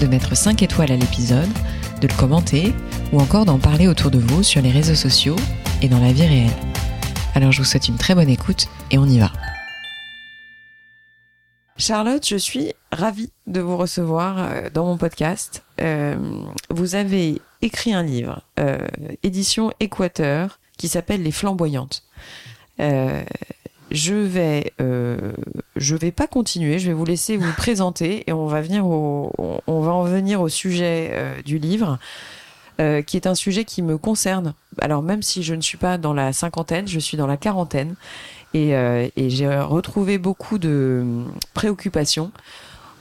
de mettre 5 étoiles à l'épisode, de le commenter ou encore d'en parler autour de vous sur les réseaux sociaux et dans la vie réelle. Alors je vous souhaite une très bonne écoute et on y va. Charlotte, je suis ravie de vous recevoir euh, dans mon podcast. Euh, vous avez écrit un livre, euh, édition Équateur, qui s'appelle Les Flamboyantes. Je vais, je vais pas continuer. Je vais vous laisser vous présenter et on va venir au, on va en venir au sujet du livre. qui est un sujet qui me concerne. Alors même si je ne suis pas dans la cinquantaine, je suis dans la quarantaine et, euh, et j'ai retrouvé beaucoup de préoccupations,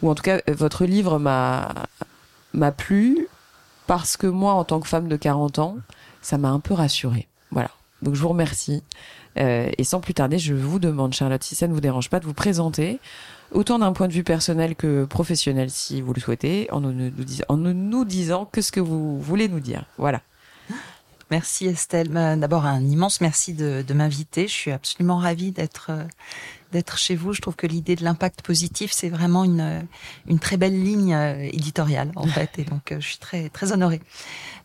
ou en tout cas, votre livre m'a m'a plu parce que moi, en tant que femme de 40 ans, ça m'a un peu rassurée. Voilà. Donc je vous remercie. Euh, et sans plus tarder, je vous demande, Charlotte, si ça ne vous dérange pas, de vous présenter, autant d'un point de vue personnel que professionnel, si vous le souhaitez, en nous, nous, en nous disant que ce que vous voulez nous dire. Voilà. Merci Estelle. Bah, d'abord un immense merci de, de m'inviter. Je suis absolument ravie d'être euh, d'être chez vous. Je trouve que l'idée de l'impact positif, c'est vraiment une, une très belle ligne euh, éditoriale, en fait. Et donc, euh, je suis très, très honorée.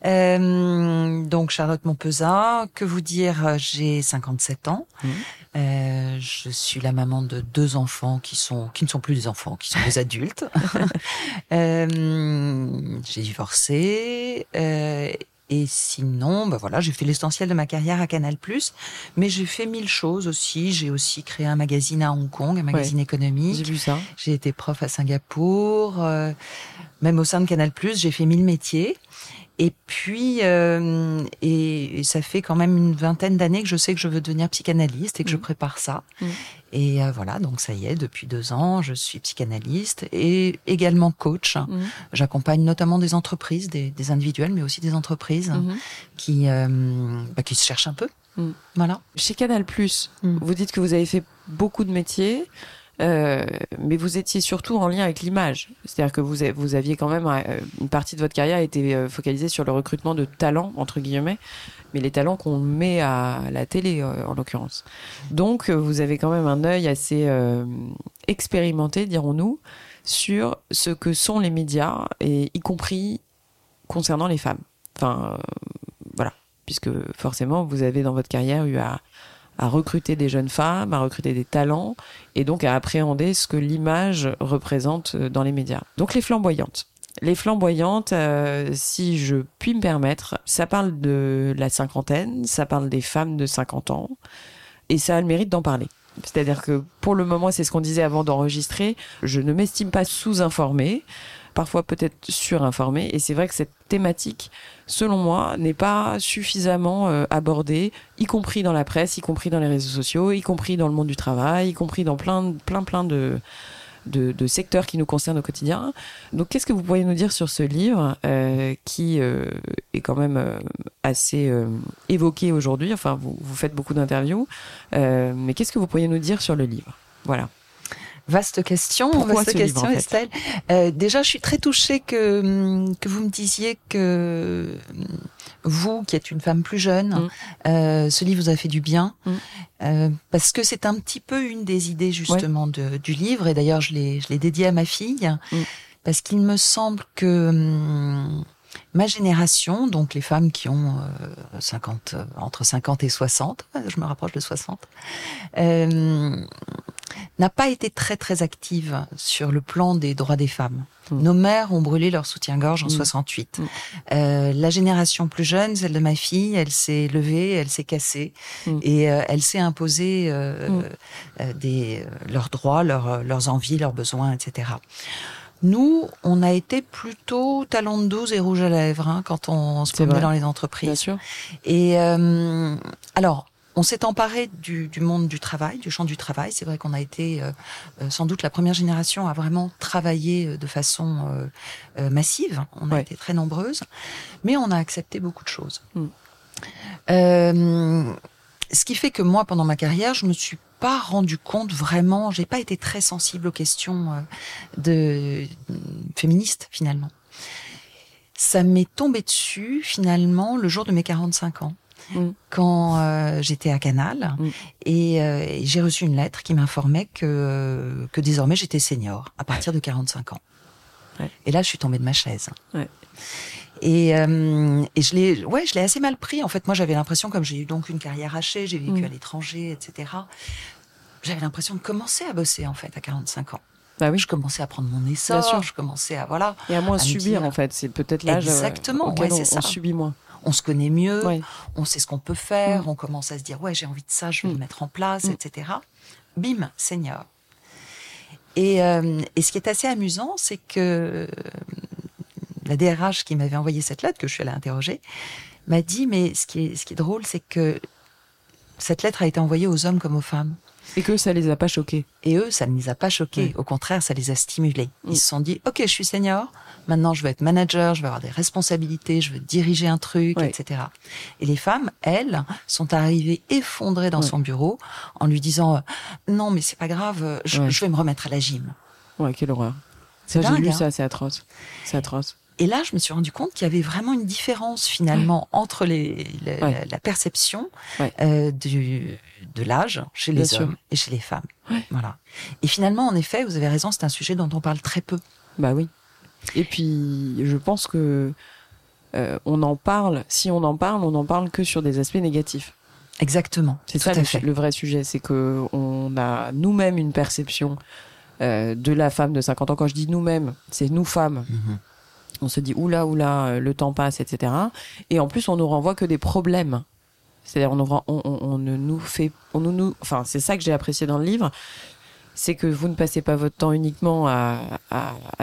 Euh, donc, Charlotte Montpezat, que vous dire, j'ai 57 ans. Mmh. Euh, je suis la maman de deux enfants qui sont qui ne sont plus des enfants, qui sont des adultes. euh, j'ai divorcé euh, et sinon, bah voilà, j'ai fait l'essentiel de ma carrière à Canal+, mais j'ai fait mille choses aussi. J'ai aussi créé un magazine à Hong Kong, un magazine économique. J'ai vu ça. J'ai été prof à Singapour. Euh, même au sein de Canal+, j'ai fait mille métiers. Et puis, euh, et, ça fait quand même une vingtaine d'années que je sais que je veux devenir psychanalyste et que je mmh. prépare ça. Mmh. Et euh, voilà, donc ça y est, depuis deux ans, je suis psychanalyste et également coach. Mmh. J'accompagne notamment des entreprises, des, des, individuels, mais aussi des entreprises qui, euh, bah, qui se cherchent un peu. Voilà. Chez Canal+, vous dites que vous avez fait beaucoup de métiers. Euh, mais vous étiez surtout en lien avec l'image. C'est-à-dire que vous, vous aviez quand même euh, une partie de votre carrière été euh, focalisée sur le recrutement de talents entre guillemets, mais les talents qu'on met à la télé en l'occurrence. Donc vous avez quand même un œil assez expérimenté, dirons-nous, sur ce que sont les médias et y compris concernant les femmes. Enfin voilà, puisque forcément vous avez dans votre carrière eu à à recruter des jeunes femmes, à recruter des talents et donc à appréhender ce que l'image représente euh, dans les médias. Donc les flamboyantes. Les flamboyantes, euh, si je puis me permettre, ça parle de la cinquantaine, ça parle des femmes de 50 ans et ça a le mérite d'en parler. C'est-à-dire que pour le moment, c'est ce qu'on disait avant d'enregistrer, je ne m'estime pas sous-informée parfois peut-être surinformés. Et c'est vrai que cette thématique, selon moi, n'est pas suffisamment euh, abordée, y compris dans la presse, y compris dans les réseaux sociaux, y compris dans le monde du travail, y compris dans plein, plein, plein de, de, secteurs qui nous concernent au quotidien. Donc, qu'est-ce que vous pourriez nous dire sur ce livre euh, qui euh, est quand même assez évoqué aujourd'hui? Enfin, vous, vous faites beaucoup d'interviews, mais qu'est-ce que vous pourriez nous dire sur le livre? Voilà. Vaste question, vaste question, Estelle. Euh, déjà, je suis très touchée que hum, que vous me disiez que hum, vous, qui êtes une femme plus jeune, mm. euh, ce livre vous a fait du bien, mm. euh, parce que c'est un petit peu une des idées justement de, du livre. Et d'ailleurs, je l'ai dédié à ma fille, mm. parce qu'il me semble que hum, ma génération, donc les femmes qui ont 50, entre 50 et 60, je me rapproche de 60, euh, n'a pas été très très active sur le plan des droits des femmes. Mm. Nos mères ont brûlé leur soutien-gorge en 68. Mm. Mm. Euh, la génération plus jeune, celle de ma fille, elle s'est levée, elle s'est cassée et euh, elle s'est imposée euh, euh des leurs droits, leurs, leurs envies, leurs besoins, etc. Nous, on a été plutôt talon de 12 et rouge à lèvres hein, quand on se promenait dans les entreprises. Bien sûr. Et alors, on s'est emparé du, monde du travail, du champ du travail. C'est vrai qu'on a été euh, euh, sans doute la première génération à vraiment travailler euh, de façon massive. On a été très nombreuses, mais on a accepté beaucoup de choses. Mm. ce qui fait que moi, pendant ma carrière, je me suis pas rendu compte vraiment, j'ai pas été très sensible aux questions de féministes finalement. Ça m'est tombé dessus finalement le jour de mes 45 ans. Mm. quand euh, j'étais à Canal mm. et, euh, j'ai reçu une lettre qui m'informait que, que désormais j'étais senior à partir de 45 ans. Et là, je suis tombée de ma chaise. Et, euh, et je l'ai, ouais, je l'ai assez mal pris. En fait, moi, j'avais l'impression, comme j'ai eu donc une carrière hachée, j'ai vécu mm. à l'étranger, etc. J'avais l'impression de commencer à bosser en fait à 45 ans. Bah oui. Je commençais à prendre mon essor, je commençais à voilà. Et à moins subir en fait, c'est peut-être l'âge exactement, auquel ouais, on, on, subit moins on se connaît mieux, on sait ce qu'on peut faire, mm. on commence à se dire ouais j'ai envie de ça, je vais le mm. mettre en place, mm. etc. Bim, senior. Euh, et, ce qui est assez amusant, c'est que euh, la DRH qui m'avait envoyé cette lettre, que je suis allée interroger, m'a dit mais ce qui est, ce qui est drôle, c'est que cette lettre a été envoyée aux hommes comme aux femmes. Et que ça les a pas choqués. Et eux, ça ne les a pas choqués. Au contraire, ça les a stimulés. Ils se sont dit, OK, je suis senior. Maintenant, je veux être manager, je veux avoir des responsabilités, je veux diriger un truc, etc. Et les femmes, elles, sont arrivées effondrées dans son bureau en lui disant, non, mais c'est pas grave, je, vais me remettre à la gym. Ouais, quelle horreur. Ça, j'ai lu hein. ça, c'est atroce. C'est atroce. Et là, je me suis rendu compte qu'il y avait vraiment une différence finalement entre les, la, perception euh, du, de l'âge chez les hommes et chez les femmes. Voilà. Et finalement, en effet, vous avez raison, c'est un sujet dont on parle très peu. Bah oui. Et puis, je pense que euh, on en parle. Si on en parle, on n'en parle que sur des aspects négatifs. Exactement. C'est ça le, vrai sujet, c'est que on a nous-mêmes une perception euh, de la femme de 50 ans. Quand je dis nous-mêmes, c'est nous femmes. Mhm. On se dit oula oula, le temps passe, etc. Et en plus, on nous renvoie que des problèmes. C'est-à-dire, on, ne nous fait, on nous, enfin, c'est ça que j'ai apprécié dans le livre, c'est que vous ne passez pas votre temps uniquement à,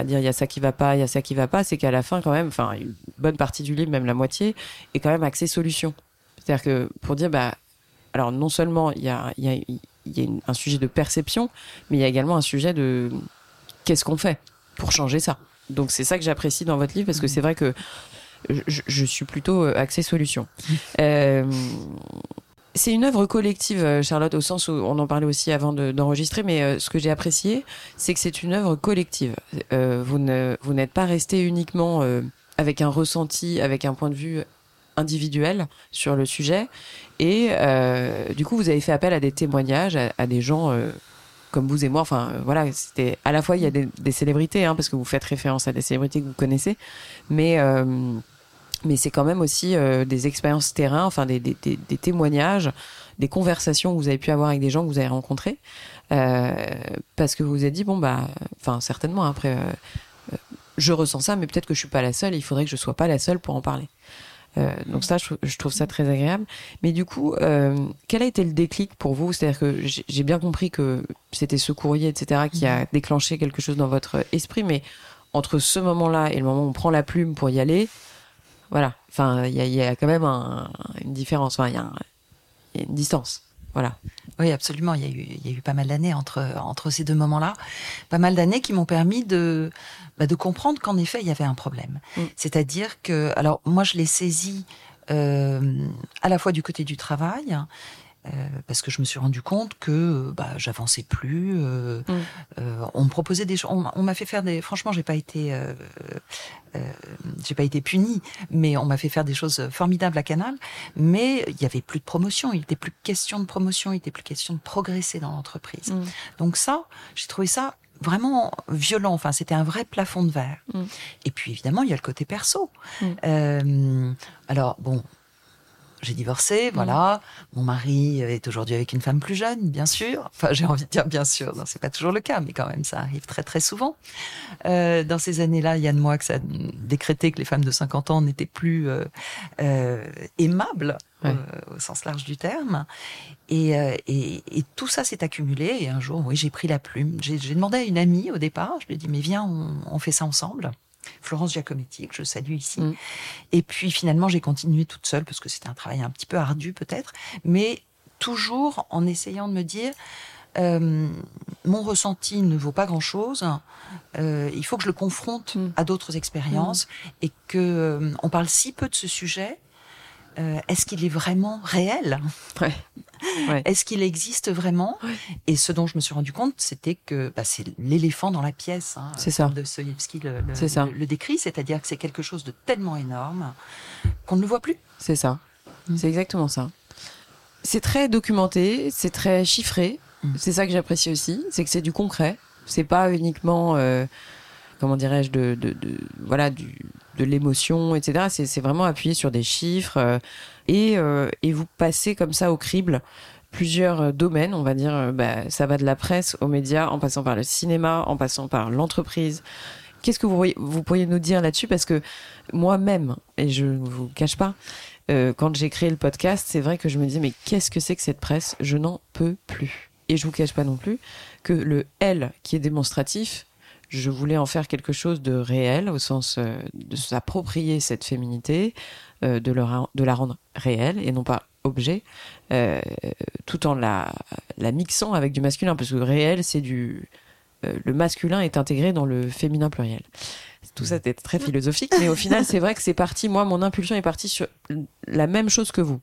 dire il y a ça qui va pas, il y a ça qui va pas, c'est qu'à la fin quand même, enfin, une bonne partie du livre, même la moitié, est quand même axée solution. C'est-à-dire que pour dire, bah, alors non seulement il y a, y a, il y a un sujet de perception, mais il y a également un sujet de qu'est-ce qu'on fait pour changer ça? Donc c'est ça que j'apprécie dans votre livre parce que c'est vrai que je, je, suis plutôt euh, axée solution. Euh, c'est une œuvre collective, euh, Charlotte, au sens où on en parlait aussi avant d'enregistrer, mais euh, ce que j'ai apprécié, c'est que c'est une œuvre collective. Euh, vous n'êtes pas resté uniquement avec un ressenti, avec un point de vue individuel sur le sujet, et du coup, vous avez fait appel à des témoignages, à, des gens comme vous et moi. Enfin, voilà, c'était à la fois il y a des, célébrités, hein, parce que vous faites référence à des célébrités que vous connaissez, mais mais c'est quand même aussi euh, des expériences terrain, enfin des, des, témoignages, des conversations que vous avez pu avoir avec des gens que vous avez rencontrés, euh, parce que vous vous êtes dit bon bah, enfin certainement après, euh, je ressens ça, mais peut-être que je suis pas la seule. il faudrait que je sois pas la seule pour en parler. Euh, donc ça, je, je, trouve ça très agréable. Mais du coup, quel a été le déclic pour vous? C'est-à-dire que j'ai bien compris que c'était ce courrier, etc., qui a déclenché quelque chose dans votre esprit, mais entre ce moment-là et le moment où on prend la plume pour y aller, voilà. Enfin, il y a, quand même une différence. Enfin, il y, a une distance. Voilà. Oui, absolument. Il y a eu, y a eu pas mal d'années entre, entre ces deux moments-là. Pas mal d'années qui m'ont permis de, bah, de comprendre qu'en effet, il y avait un problème. Mm. C'est-à-dire que, alors, moi, je l'ai saisi euh, à la fois du côté du travail, euh, parce que je me suis rendu compte que bah, j'avançais plus. Euh, mm. euh, on me proposait des choses. On, m'a fait faire des. Franchement, j'ai pas été, euh, euh, j'ai pas été punie, mais on m'a fait faire des choses formidables à Canal. Mais il y avait plus de promotion. Il était plus question de promotion. Il était plus question de progresser dans l'entreprise. Mm. Donc ça, j'ai trouvé ça vraiment violent. Enfin, c'était un vrai plafond de verre. Mm. Et puis évidemment, il y a le côté perso. alors bon j'ai divorcé, mm. voilà. Mon mari est aujourd'hui avec une femme plus jeune, bien sûr. Enfin, j'ai envie de dire bien sûr, non, c'est pas toujours le cas, mais quand même, ça arrive très très souvent. Euh, dans ces années-là, il y a de moi que ça a décrété que les femmes de 50 ans n'étaient plus euh, euh, aimables. Euh, au sens large du terme. Et, euh, et, et tout ça s'est accumulé. Et un jour, oui, j'ai pris la plume. J'ai demandé à une amie au départ, je lui ai dit, mais viens, on, on fait ça ensemble. Florence Giacometti, que je salue ici. Mm. Et puis finalement, j'ai continué toute seule parce que c'était un travail un petit peu ardu peut-être, mais toujours en essayant de me dire euh, mon ressenti ne vaut pas grand-chose. Euh, il faut que je le confronte mm. à d'autres expériences mm. et que euh, on parle si peu de ce sujet. Est-ce qu'il est vraiment réel? Est-ce qu'il existe vraiment? Et ce dont je me suis rendu compte, c'était que bah, c'est l'éléphant dans la pièce. Hein, c'est ça. De Soyevski le, le, le, décrit, c'est-à-dire que c'est quelque chose de tellement énorme qu'on ne le voit plus. C'est ça. Mm. C'est exactement ça. C'est très documenté, c'est très chiffré. Mm. C'est ça que j'apprécie aussi, c'est que c'est du concret. C'est pas uniquement, euh, comment dirais-je, de, de, de, voilà, du, de l'émotion, etc. C'est vraiment appuyé sur des chiffres euh, et, euh, et vous passez comme ça au crible plusieurs domaines, on va dire, bah, ça va de la presse aux médias, en passant par le cinéma, en passant par l'entreprise. Qu'est-ce que vous, vous pourriez nous dire là-dessus? Parce que moi-même, et je ne vous cache pas, euh, quand j'ai créé le podcast, c'est vrai que je me disais, mais qu'est-ce que c'est que cette presse? Je n'en peux plus. Et je vous cache pas non plus que le L qui est démonstratif, je voulais en faire quelque chose de réel, au sens euh, de s'approprier cette féminité, euh, de, de la rendre réelle et non pas objet, tout en la, la mixant avec du masculin, parce que réel, c'est du... le masculin est intégré dans le féminin pluriel tout ça était très philosophique, mais au final, c'est vrai que c'est parti. Moi, mon impulsion est partie sur la même chose que vous.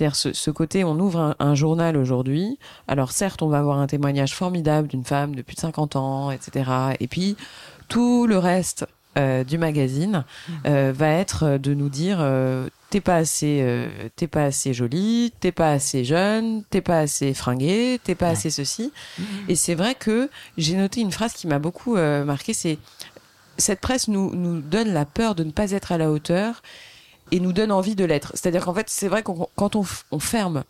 C'est-à-dire ce, côté, on ouvre un, journal aujourd'hui. Alors certes, on va avoir un témoignage formidable d'une femme de plus de 50 ans, etc. Et puis tout le reste euh, du magazine euh, va être de nous dire euh, t'es pas assez, t'es pas assez jolie, t'es pas assez jeune, t'es pas assez fringuée, t'es pas assez ceci. Et c'est vrai que j'ai noté une phrase qui m'a beaucoup marqué, c'est cette presse nous, nous donne la peur de ne pas être à la hauteur et nous donne envie de l'être. C'est-à-dire qu'en fait, c'est vrai que quand on, ferme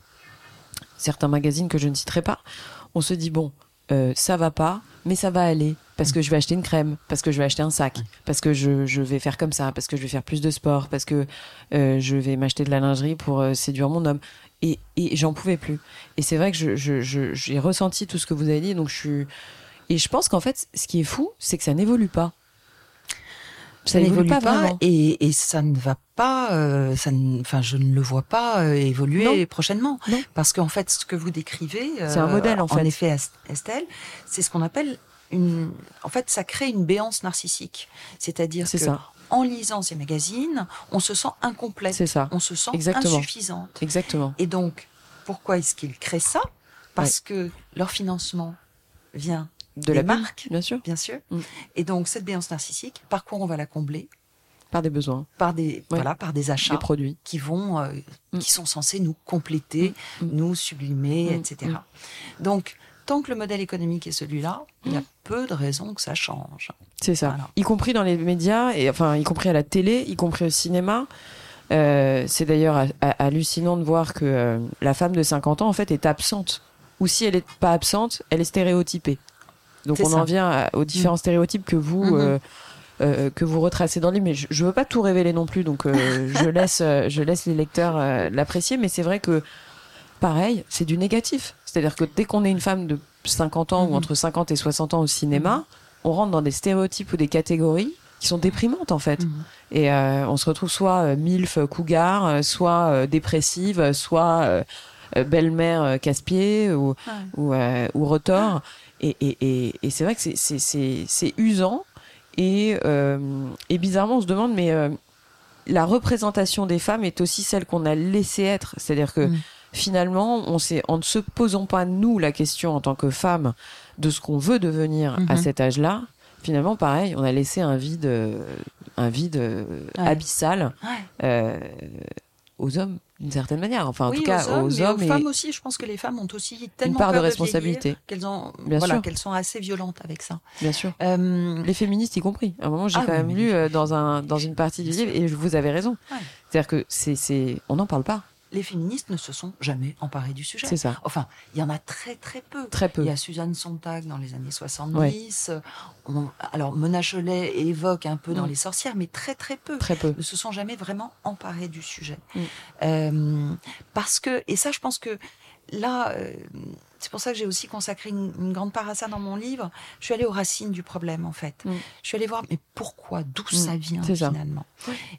certains magazines que je ne citerai pas, on se dit bon, euh, ça va pas, mais ça va aller parce que je vais acheter une crème, parce que je vais acheter un sac, parce que je, je vais faire comme ça, parce que je vais faire plus de sport, parce que euh, je vais m'acheter de la lingerie pour euh, séduire mon homme. Et, et j'en pouvais plus. Et c'est vrai que j'ai je, je, ressenti tout ce que vous avez dit, donc je suis. Et je pense qu'en fait, ce qui est fou, c'est que ça n'évolue pas ça n'évolue pas, et, et, ça ne va pas, euh, ça enfin, je ne le vois pas euh, évoluer prochainement, parce qu'en fait, ce que vous décrivez, c'est un modèle en, fait. En effet, Estelle, c'est ce qu'on appelle une, en fait, ça crée une béance narcissique, c'est-à-dire que ça. en lisant ces magazines, on se sent ça, on se sent Exactement. insuffisante, exactement. Et donc, pourquoi est-ce qu'ils créent ça? Parce que leur financement vient de la marque, bien sûr. Bien sûr. Mm. Et donc, cette béance narcissique, par quoi on va la combler? Par des besoins. Par des, voilà, par des achats. Des produits. Qui vont, euh, mm. qui sont censés nous compléter, mm. nous sublimer, etc. Donc, tant que le modèle économique est celui-là, il y a peu de raisons que ça change. C'est ça. Y compris dans les médias, et enfin, y compris à la télé, y compris au cinéma. Euh, c'est d'ailleurs hallucinant de voir que euh, la femme de 50 ans, en fait, est absente. Ou si elle n'est pas absente, elle est stéréotypée. Donc on en vient aux différents mm. stéréotypes que vous mm-hmm. euh, euh, que vous retracez dans le livre. Mais je, ne veux pas tout révéler non plus, donc euh, je laisse je laisse les lecteurs l'apprécier. Mais c'est vrai que pareil, c'est du négatif. C'est-à-dire que dès qu'on est une femme de 50 ans ou mm-hmm. entre 50 et 60 ans au cinéma, mm-hmm. on rentre dans des stéréotypes ou des catégories qui sont déprimantes en fait. Et on se retrouve soit milf cougar, soit dépressive, soit belle-mère casse-pied ou, ou, ou rotor. Et, et, et, c'est vrai que c'est usant. Et, euh, et bizarrement, on se demande, mais euh, la représentation des femmes est aussi celle qu'on a laissé être. C'est-à-dire que mm. finalement, on en ne se posant pas, nous, la question en tant que femme de ce qu'on veut devenir à mm-hmm. cet âge-là, finalement, pareil, on a laissé un vide, un vide abyssal euh, aux hommes d'une certaine manière. Enfin, en tout cas, aux hommes, aux, femmes aussi. Je pense que les femmes ont aussi tellement une part de responsabilité qu'elles ont, voilà, qu'elles sont assez violentes avec ça. Bien sûr. Euh... Les féministes y compris. À un moment, j'ai ah, quand même lu euh, dans un dans une partie du livre et vous avez raison. C'est-à-dire que c'est c'est on n'en parle pas les féministes ne se sont jamais emparées du sujet. C'est ça. Enfin, il y en a très très peu. Très peu. Il y a Suzanne Sontag dans les années 70. alors, Mona Cholet évoque un peu dans Les Sorcières, mais très très peu. Très peu. Ne se sont jamais vraiment emparées du sujet. Mm. Euh, parce que, et ça, je pense que là, euh, c'est pour ça que j'ai aussi consacré une, grande part à ça dans mon livre. Je suis allée aux racines du problème, en fait. Mm. Je suis allée voir, mais pourquoi, d'où mm. ça vient finalement?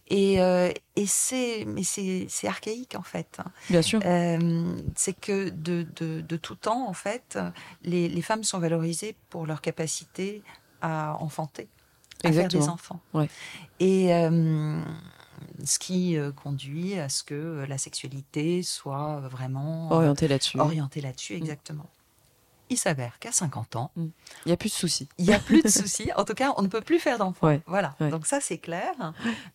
Et, euh, et c'est, mais c'est, archaïque en fait. Bien sûr. Euh, c'est que de, de, de, tout temps, en fait, les, les femmes sont valorisées pour leur capacité à enfanter, à faire des enfants. Ouais. Et euh, ce qui euh, conduit à ce que euh, la sexualité soit vraiment orientée là-dessus. Orientée là-dessus, mm. exactement. Il s'avère qu'à 50 ans, mm. il n'y a plus de soucis. Il n'y a plus de soucis. En tout cas, on ne peut plus faire d'enfants. Voilà. Donc ça, c'est clair.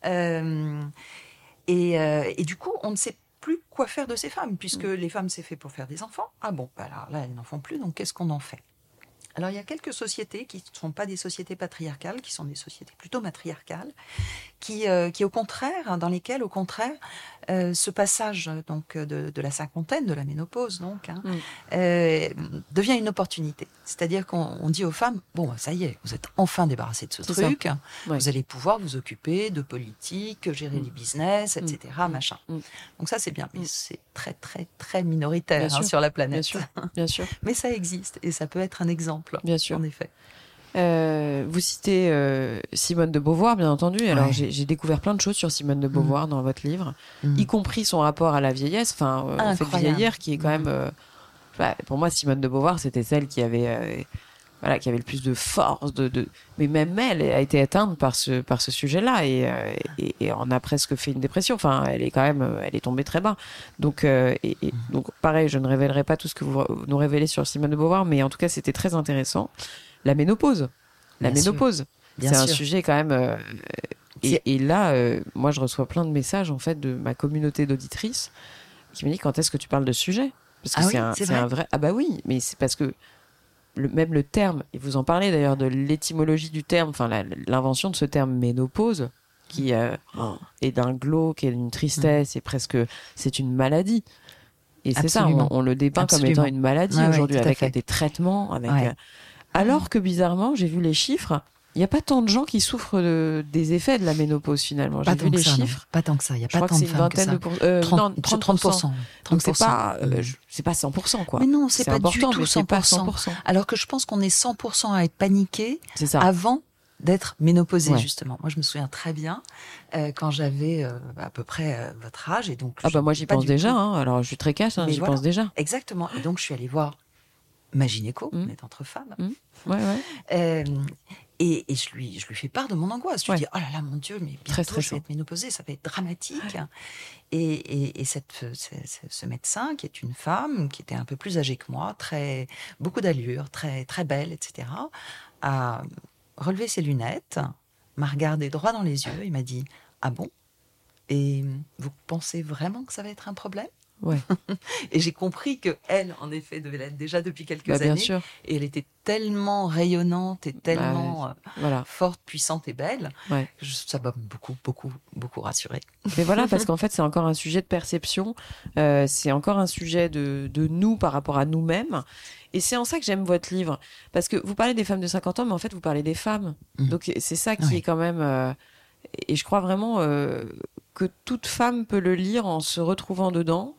et, et, du coup, on ne sait plus quoi faire de ces femmes, puisque mm. les femmes, c'est fait pour faire des enfants. Ah bon, bah là, elles n'en font plus, donc qu'est-ce qu'on en fait? Alors il y a quelques sociétés qui ne sont pas des sociétés patriarcales, qui sont des sociétés plutôt matriarcales, qui, euh, qui au contraire, dans lesquelles au contraire, euh, ce passage donc de, de, la cinquantaine, de la ménopause donc, hein, mm. euh, devient une opportunité. C'est-à-dire qu'on dit aux femmes bon ça y est, vous êtes enfin débarrassées de ce truc, vous allez pouvoir vous occuper de politique, gérer mm. les business, etc. Mm. Machin. Donc ça c'est bien, mais c'est très très très minoritaire hein, sur la planète. Bien sûr. Bien sûr. mais ça existe et ça peut être un exemple. Bien sûr. En effet. Euh, vous citez euh, Simone de Beauvoir, bien entendu. Alors j'ai découvert plein de choses sur Simone de Beauvoir mm. dans votre livre, mm. y compris son rapport à la vieillesse, enfin euh, fait vieillir, qui est quand mm. même, bah, pour moi, Simone de Beauvoir, c'était celle qui avait, voilà, qui avait le plus de force, de, de, mais même elle a été atteinte par ce par ce sujet-là et, et, et, on a presque fait une dépression. Enfin, elle est quand même, elle est tombée très bas. Donc et, donc pareil, je ne révélerai pas tout ce que vous nous révélez sur Simone de Beauvoir, mais en tout cas, c'était très intéressant la ménopause. La ménopause. C'est un sujet quand même. Euh, et, là, euh, moi, je reçois plein de messages en fait de ma communauté d'auditrices qui me dit quand est-ce que tu parles de ce sujet? Parce que ah c'est un, vrai. Ah bah oui, mais c'est parce que le, même le terme, et vous en parlez d'ailleurs de l'étymologie du terme, enfin l'invention de ce terme ménopause, qui euh, est d'un glauque et d'une tristesse, et presque c'est une maladie. Et c'est ça, on, le dépeint comme étant une maladie aujourd'hui, avec des traitements, avec. Alors que bizarrement, j'ai vu les chiffres. Il n'y a pas tant de gens qui souffrent des effets de la ménopause finalement. J'ai vu les chiffres. Pas tant que ça. Il y a pas tant que c'est une vingtaine de 30, 30%. Donc c'est pas, euh, c'est pas 100% quoi. Mais non, c'est pas du tout 100%. Pas 100%. Alors que je pense qu'on est 100% à être paniqué avant d'être ménopausé justement. Moi, je me souviens très bien euh, quand j'avais euh, à peu près votre âge et donc. Ah bah moi j'y pense déjà. Hein. Alors je suis très cash, hein, j'y pense déjà. Exactement. Et donc je suis allée voir ma gynéco, mmh. on est entre femmes. Mmh. Ouais, ouais. Et, et, je, lui, je lui fais part de mon angoisse. Je lui dis, oh là là, mon Dieu, mais bientôt, très, je vais être ménopausée, ça va être dramatique. Et, et, et cette, ce, médecin, qui est une femme, qui était un peu plus âgée que moi, très, beaucoup d'allure, très, très belle, etc., a relevé ses lunettes, m'a regardé droit dans les yeux et m'a dit, ah bon? Et vous pensez vraiment que ça va être un problème? Ouais. et j'ai compris que elle, en effet, devait l'être déjà depuis quelques bah, années. Sûr. Et elle était tellement rayonnante et bah, tellement euh, forte, puissante et belle. Ouais. ça m'a beaucoup, beaucoup, beaucoup rassurée. Mais voilà, parce qu'en fait, c'est encore un sujet de perception. Euh, c'est encore un sujet de, de nous par rapport à nous-mêmes. Et c'est en ça que j'aime votre livre. Parce que vous parlez des femmes de 50 ans, mais en fait, vous parlez des femmes. Mmh. Donc, c'est ça qui est quand même. Euh, et je crois vraiment que toute femme peut le lire en se retrouvant dedans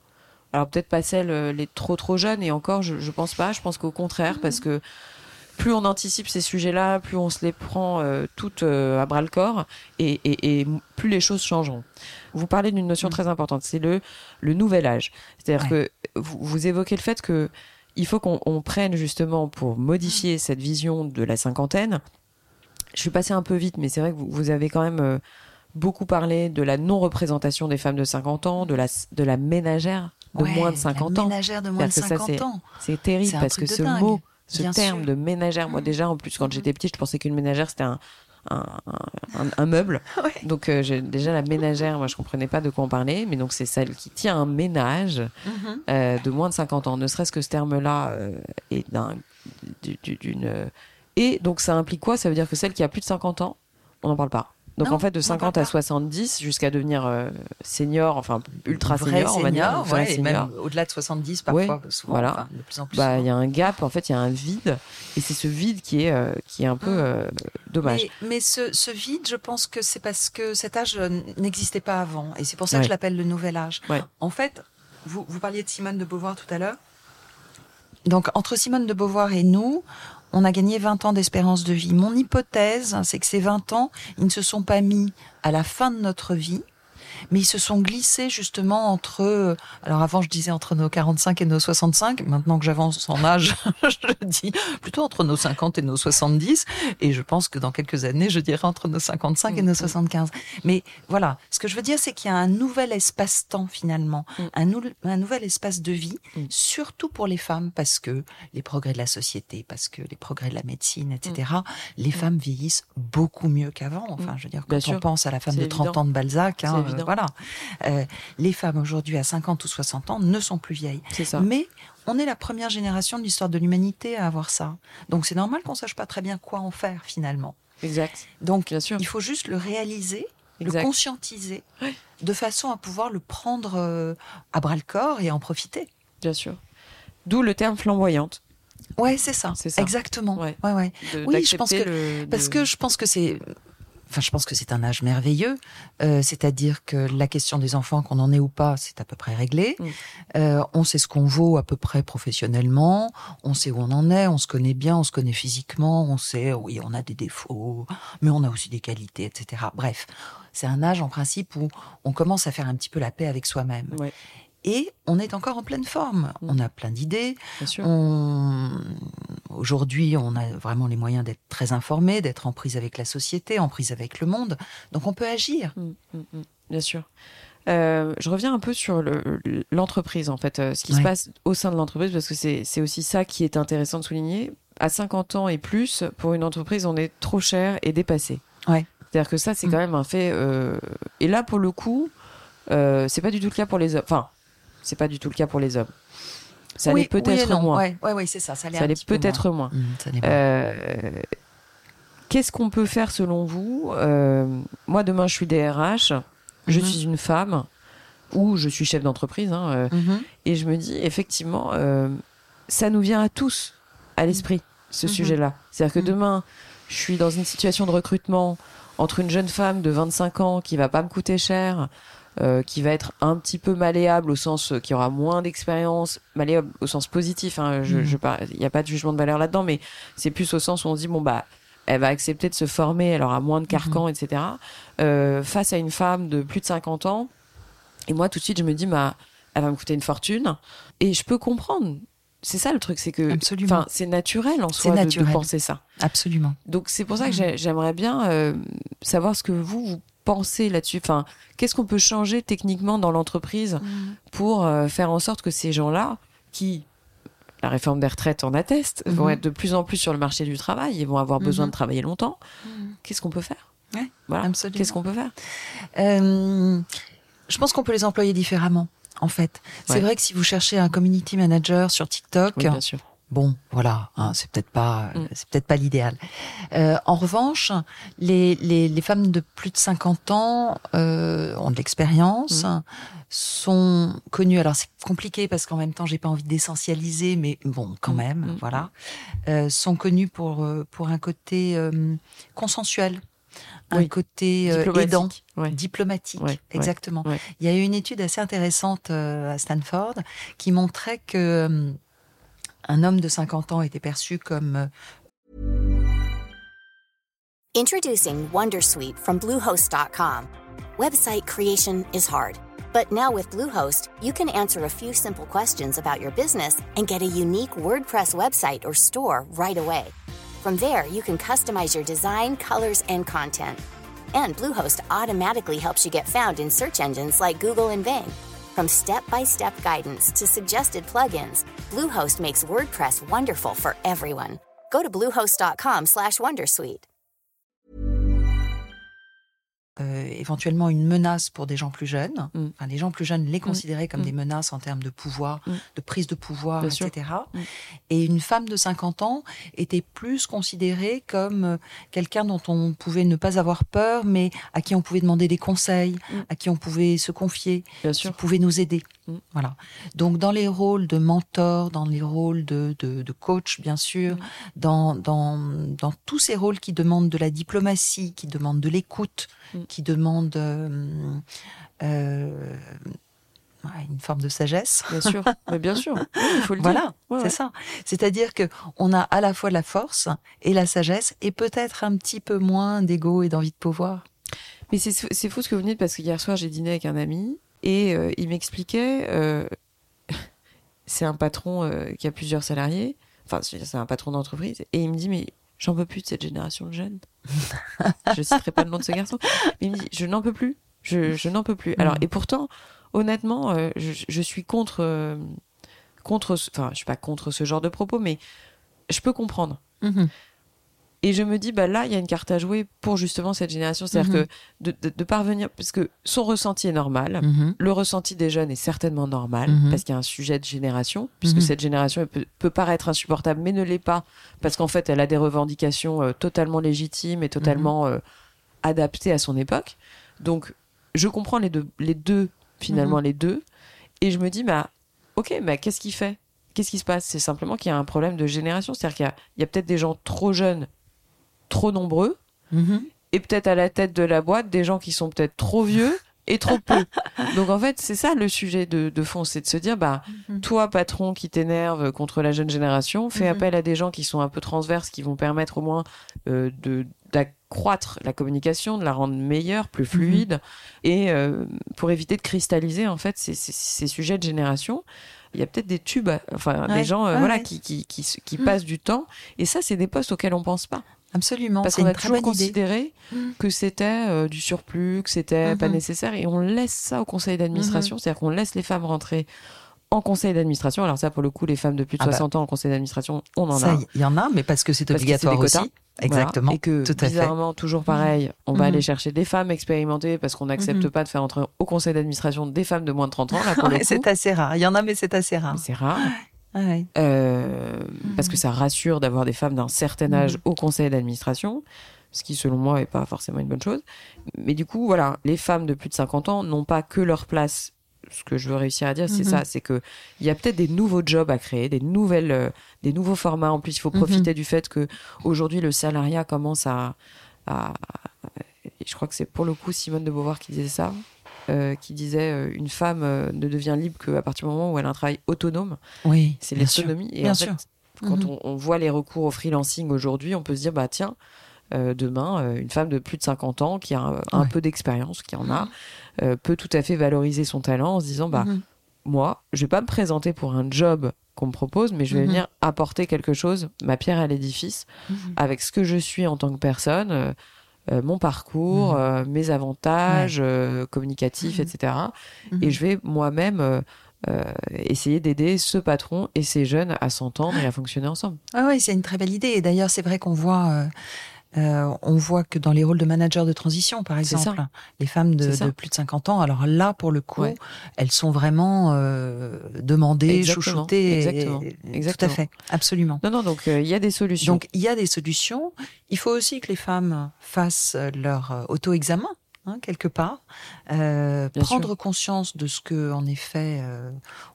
alors peut-être pas celle euh, les trop trop jeunes et encore je, je pense pas. Je pense qu'au contraire parce que plus on anticipe ces sujets-là, plus on se les prend euh, toutes euh, à bras le corps et, et, et, plus les choses changeront. Vous parlez d'une notion mm. très importante, c'est le le nouvel âge. C'est-à-dire que vous, vous, évoquez le fait que il faut qu'on prenne justement pour modifier mm. cette vision de la cinquantaine. Je suis passé un peu vite, mais c'est vrai que vous, vous avez quand même beaucoup parlé de la non-représentation des femmes de 50 ans, de la, de la ménagère de moins de 50 ans. Ménagère de moins de 50 ans. C'est terrible parce que ce mot, ce terme de ménagère, moi déjà en plus quand j'étais petite, je pensais qu'une ménagère c'était un, un, un, meuble. Donc euh, déjà la ménagère, moi je comprenais pas de quoi on parlait, mais donc c'est celle qui tient un ménage mm-hmm. euh, de moins de 50 ans. Ne serait-ce que ce terme-là euh, est d'un d'une et donc ça implique quoi? Ça veut dire que celle qui a plus de 50 ans, on n'en parle pas. Donc en fait, de 50 à 70 jusqu'à devenir euh, senior, enfin ultra senior, on va dire. Ouais, même au-delà de 70 parfois, souvent, voilà. de plus en plus. Bah, il y a un gap, en fait, il y a un vide, et c'est ce vide qui est euh, qui est un peu mm. euh, dommage. Mais, mais ce, ce, vide, je pense que c'est parce que cet âge n'existait pas avant, et c'est pour ça que je l'appelle le nouvel âge. En fait, vous, vous parliez de Simone de Beauvoir tout à l'heure. Donc, entre Simone de Beauvoir et nous, on a gagné 20 ans d'espérance de vie. Mon hypothèse, c'est que ces 20 ans, ils ne se sont pas mis à la fin de notre vie, mais ils se sont glissés justement entre, alors avant je disais entre nos 45 et nos 65, maintenant que j'avance en âge, je dis plutôt entre nos 50 et nos 70, et je pense que dans quelques années, je dirais entre nos 55 et nos 75. Mm-hmm. Mais voilà, ce que je veux dire, c'est qu'il y a un nouvel espace-temps finalement, mm. un, un, nouvel espace de vie, mm. surtout pour les femmes, parce que les progrès de la société, parce que les progrès de la médecine, etc., mm. les femmes vieillissent beaucoup mieux qu'avant. Enfin, je veux dire, quand on pense à la femme de 30 ans de Balzac, hein, voilà. Euh, les femmes aujourd'hui à 50 ou 60 ans ne sont plus vieilles. Ça. Mais on est la première génération de l'histoire de l'humanité à avoir ça. Donc c'est normal qu'on sache pas très bien quoi en faire finalement. Exact. Donc bien sûr. il faut juste le réaliser, le conscientiser, de façon à pouvoir le prendre euh, à bras le corps et en profiter. Bien sûr. D'où le terme flamboyante. Ouais, c'est ça. C'est ça. Exactement. Ouais. Ouais, oui, je pense que parce que je pense que c'est Enfin, je pense que c'est un âge merveilleux. Euh, C'est-à-dire que la question des enfants, qu'on en ait ou pas, c'est à peu près réglé. Mm. Euh, on sait ce qu'on vaut à peu près professionnellement. On sait où on en est. On se connaît bien. On se connaît physiquement. On sait, oui, on a des défauts, mais on a aussi des qualités, etc. Bref, c'est un âge en principe où on commence à faire un petit peu la paix avec soi-même. Ouais et on est encore en pleine forme. Mm. On a plein d'idées. Aujourd'hui, on a vraiment les moyens d'être très informé, d'être en prise avec la société, en prise avec le monde. Donc on peut agir. Mm, mm, Bien sûr. Euh, je reviens un peu sur l'entreprise, en fait, euh, ce qui se passe au sein de l'entreprise, parce que c'est aussi ça qui est intéressant de souligner. À 50 ans et plus, pour une entreprise, on est trop cher et dépassé. Ouais. C'est-à-dire que ça, c'est quand même un fait. Euh, et là, pour le coup, c'est pas du tout le cas pour les hommes. Enfin, c'est pas du tout le cas pour les hommes. Ça l'est peut-être moins. Oui, ouais, ouais, c'est ça. Ça l'est peut-être moins. Mmh, euh, qu'est-ce qu'on peut faire selon vous euh, Moi, demain, je suis DRH. Je mmh. suis une femme ou je suis chef d'entreprise. Hein, euh, mmh. Et je me dis, effectivement, ça nous vient à tous à l'esprit, ce sujet-là. C'est-à-dire que demain, je suis dans une situation de recrutement entre une jeune femme de 25 ans qui va pas me coûter cher, euh, qui va être un petit peu malléable au sens euh, qui aura moins d'expérience, malléable au sens positif. Hein, je, mm. il n'y a pas de jugement de valeur là-dedans, mais c'est plus au sens où on se dit bon bah elle va accepter de se former, elle aura moins de carcans, mm-hmm. etc. Euh, face à une femme de plus de 50 ans, et moi tout de suite je me dis bah elle va me coûter une fortune, et je peux comprendre. C'est ça le truc, c'est que enfin c'est naturel en soi de, penser ça. Absolument. Donc c'est pour ça que mm. j'aimerais bien euh, savoir ce que vous vous penser là-dessus Enfin, qu'est-ce qu'on peut changer techniquement dans l'entreprise mm. pour euh, faire en sorte que ces gens-là, qui la réforme des retraites en atteste, mm-hmm. vont être de plus en plus sur le marché du travail, ils vont avoir besoin mm-hmm. de travailler longtemps. Mm. Qu'est-ce qu'on peut faire? Voilà. Qu'est-ce qu'on peut faire? Euh, Je pense qu'on peut les employer différemment. En fait, c'est vrai que si vous cherchez un community manager sur TikTok, bien sûr. Bon, voilà, hein, c'est peut-être pas, mm. c'est peut-être pas l'idéal. Euh, en revanche, les, les, les, femmes de plus de 50 ans euh, ont de l'expérience, mm. sont connues. Alors c'est compliqué parce qu'en même temps, j'ai pas envie d'essentialiser, mais bon, quand mm. même, voilà, euh, sont connues pour euh, pour un côté euh, consensuel un côté euh, aidant, diplomatique, exactement. Il y a eu une étude assez intéressante à Stanford qui montrait que un homme de 50 ans était perçu comme euh, Introducing Wondersuite from Bluehost.com. Website creation is hard, but now with Bluehost, you can answer a few simple questions about your business and get a unique WordPress website or store right away. From there, you can customize your design, colors, and content. And Bluehost automatically helps you get found in search engines like Google and Bing. From step-by-step guidance to suggested plugins, Bluehost makes WordPress wonderful for everyone. Go to bluehost.com/wondersuite. Euh, éventuellement une menace pour des gens plus jeunes. Mm. Enfin, les gens plus jeunes les mm. considéraient comme mm. des menaces en termes de pouvoir, de prise de pouvoir, etc. Et une femme de 50 ans était plus considérée comme euh, quelqu'un dont on pouvait ne pas avoir peur, mais à qui on pouvait demander des conseils, à qui on pouvait se confier, qui pouvait nous aider. Voilà. Donc dans les rôles de mentor, dans les rôles de, de, de coach, bien sûr, dans, dans, dans tous ces rôles qui demandent de la diplomatie, qui demandent de l'écoute, qui demandent euh, euh, une forme de sagesse. Bien sûr, mais bien sûr, il faut le voilà, c'est ça. C'est-à-dire que on a à la fois la force et la sagesse, et peut-être un petit peu moins d'ego et d'envie de pouvoir. Mais c'est fou ce que vous dites parce que hier soir j'ai dîné avec un ami et euh, il m'expliquait, euh, c'est un patron euh, qui a plusieurs salariés, enfin c'est un patron d'entreprise, et il me dit mais j'en peux plus de cette génération de jeunes. je citerai pas le nom de ce garçon, mais il me dit je n'en peux plus, je, je n'en peux plus. Alors mm. et pourtant honnêtement je, je, suis contre contre, enfin je suis pas contre ce genre de propos, mais je peux comprendre. Mm-hmm. Et je me dis, bah là, il y a une carte à jouer pour justement cette génération. C'est-à-dire mhm. que de, parvenir, parce que son ressenti est normal, mhm. le ressenti des jeunes est certainement normal, mhm. parce qu'il y a un sujet de génération, puisque cette génération peut, paraître insupportable, mais ne l'est pas, parce qu'en fait, elle a des revendications euh, totalement légitimes et totalement euh, adaptées à son époque. Donc, je comprends les deux, les deux finalement, les deux. Et je me dis, bah, ok, mais qu'est-ce qu'il fait? Qu'est-ce qui se passe? C'est simplement qu'il y a un problème de génération. C'est-à-dire qu'il y a peut-être des gens trop jeunes trop nombreux mhm. et peut-être à la tête de la boîte des gens qui sont peut-être trop vieux et trop peu. Donc en fait, c'est ça le sujet de, fond, c'est de se dire, bah, mhm. toi, patron qui t'énerve contre la jeune génération, fais mhm. appel à des gens qui sont un peu transverses, qui vont permettre au moins euh, de d'accroître la communication, de la rendre meilleure, plus fluide, et euh, pour éviter de cristalliser en fait ces, ces, sujets de génération. Il y a peut-être des tubes, enfin des gens euh, voilà qui, qui, qui, qui passent du temps, et ça, c'est des postes auxquels on pense pas. Absolument. Parce qu'on a toujours considéré mm. que c'était euh, du surplus, que c'était pas mm-hmm. nécessaire, et on laisse ça au conseil d'administration, mm-hmm. c'est-à-dire qu'on laisse les femmes rentrer en conseil d'administration. Alors ça, pour le coup, les femmes de plus de 60 ah bah. ans en conseil d'administration, on en a. Il y en a, mais parce que c'est obligatoire aussi. Exactement. Et que, tout bizarrement, toujours pareil, on va aller chercher des femmes expérimentées parce qu'on n'accepte pas de faire entrer au conseil d'administration des femmes de moins de 30 ans. c'est assez rare. Il y en a, mais c'est assez rare. C'est rare. Ah euh, parce que ça rassure d'avoir des femmes d'un certain âge mhm. au conseil d'administration, ce qui selon moi n'est pas forcément une bonne chose. Mais du coup, voilà, les femmes de plus de 50 ans n'ont pas que leur place. Ce que je veux réussir à dire, c'est mhm. ça, c'est que il y a peut-être des nouveaux jobs à créer, des nouvelles, euh, des nouveaux formats. En plus, il faut profiter du fait que aujourd'hui le salariat commence à, à je crois que c'est pour le coup Simone de Beauvoir qui disait ça. Euh, qui disait euh, une femme euh, ne devient libre qu'à partir du moment où elle a un travail autonome. Oui, c'est l'autonomie. Et en fait, quand mhm. on, voit les recours au freelancing aujourd'hui, on peut se dire bah tiens. demain, une femme de plus de 50 ans qui a un, peu d'expérience, qui en a, peut tout à fait valoriser son talent en se disant bah mhm. moi, je vais pas me présenter pour un job qu'on me propose, mais je vais mhm. venir apporter quelque chose, ma pierre à l'édifice, avec ce que je suis en tant que personne, euh, mon parcours, mhm. euh, mes avantages euh, communicatifs, etc. Mhm. Et je vais moi-même essayer d'aider ce patron et ces jeunes à s'entendre et à fonctionner ensemble. Ah oui, c'est une très belle idée. Et d'ailleurs, c'est vrai qu'on voit euh, on voit que dans les rôles de manager de transition, par exemple, les femmes de, plus de 50 ans, alors là, pour le coup, elles sont vraiment euh, demandées, chouchoutées. Exactement. Tout à fait, absolument. Non, non, donc euh, il y a des solutions. Donc il y a des solutions. Il faut aussi que les femmes fassent leur auto-examen. Hein, quelque part, prendre conscience de ce que, en effet,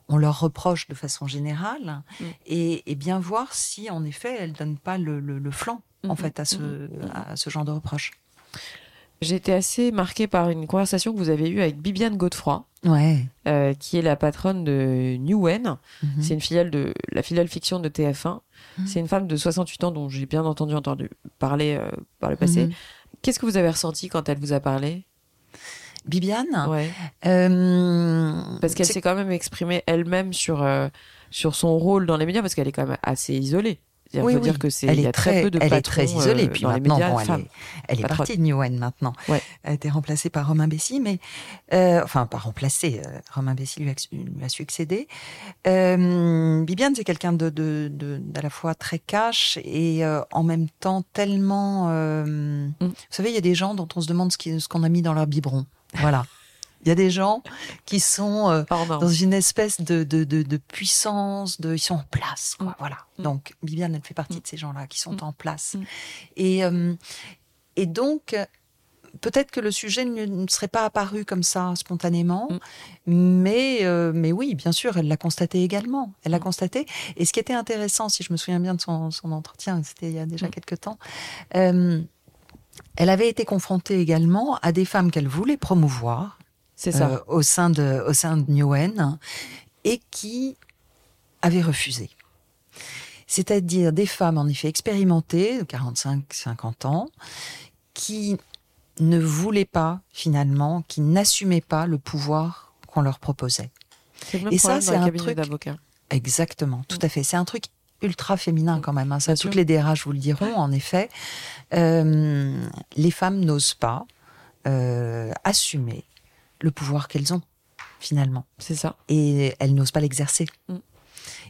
on leur reproche de façon générale, mm. et, bien voir si, en effet, elles donnent pas le flanc en mhm. fait, à ce, mhm. à ce genre de reproches. J'ai été assez marquée par une conversation que vous avez eue avec Bibiane Godefroy, ouais. Euh, qui est la patronne de Newen. Mhm. C'est une filiale de la filiale fiction de TF1. C'est une femme de 68 ans dont j'ai bien entendu entendu parler euh, par le passé. Qu'est-ce que vous avez ressenti quand elle vous a parlé? Bibiane? Ouais. Euh, parce qu'elle s'est quand même exprimée elle-même sur sur son rôle dans les médias parce qu'elle est quand même assez isolée. Oui, dire que c'est il y a très, peu de Elle est très isolée. Euh, puis maintenant, elle, est, elle est partie de Newen maintenant. Elle a été remplacée par Romain Bessy, mais euh, enfin pas remplacée. Euh, Romain Bessy lui a, succédé. Bibiane, c'est quelqu'un de, de, de, d'à la fois très cash et en même temps tellement. Mm. Vous savez, il y a des gens dont on se demande ce qu'on a mis dans leur biberon. Voilà. Il y a des gens qui sont euh, dans une espèce de, de, de, de, puissance, de, ils sont en place. Quoi, mm. Voilà. Mm. Donc, Viviane, elle fait partie mm. de ces gens-là qui sont en place. Et, euh, et donc, peut-être que le sujet ne, serait pas apparu comme ça spontanément, mais, euh, mais oui, bien sûr, elle l'a constaté également. Elle l'a constaté. Et ce qui était intéressant, si je me souviens bien de son, son entretien, c'était il y a déjà quelques temps, elle avait été confrontée également à des femmes qu'elle voulait promouvoir, ça. au sein de au sein de Newen et qui avaient refusé. C'est-à-dire des femmes en effet expérimentées, de 45-50 ans, qui ne voulaient pas finalement, qui n'assumaient pas le pouvoir qu'on leur proposait. Et ça, c'est un truc. Exactement, tout à fait. C'est un truc ultra féminin quand même. Hein. Ça, toutes les DRH vous le diront, en effet. Euh, les femmes n'osent pas euh, assumer le pouvoir qu'elles ont, finalement. C'est ça. Et elles n'osent pas l'exercer. Mm.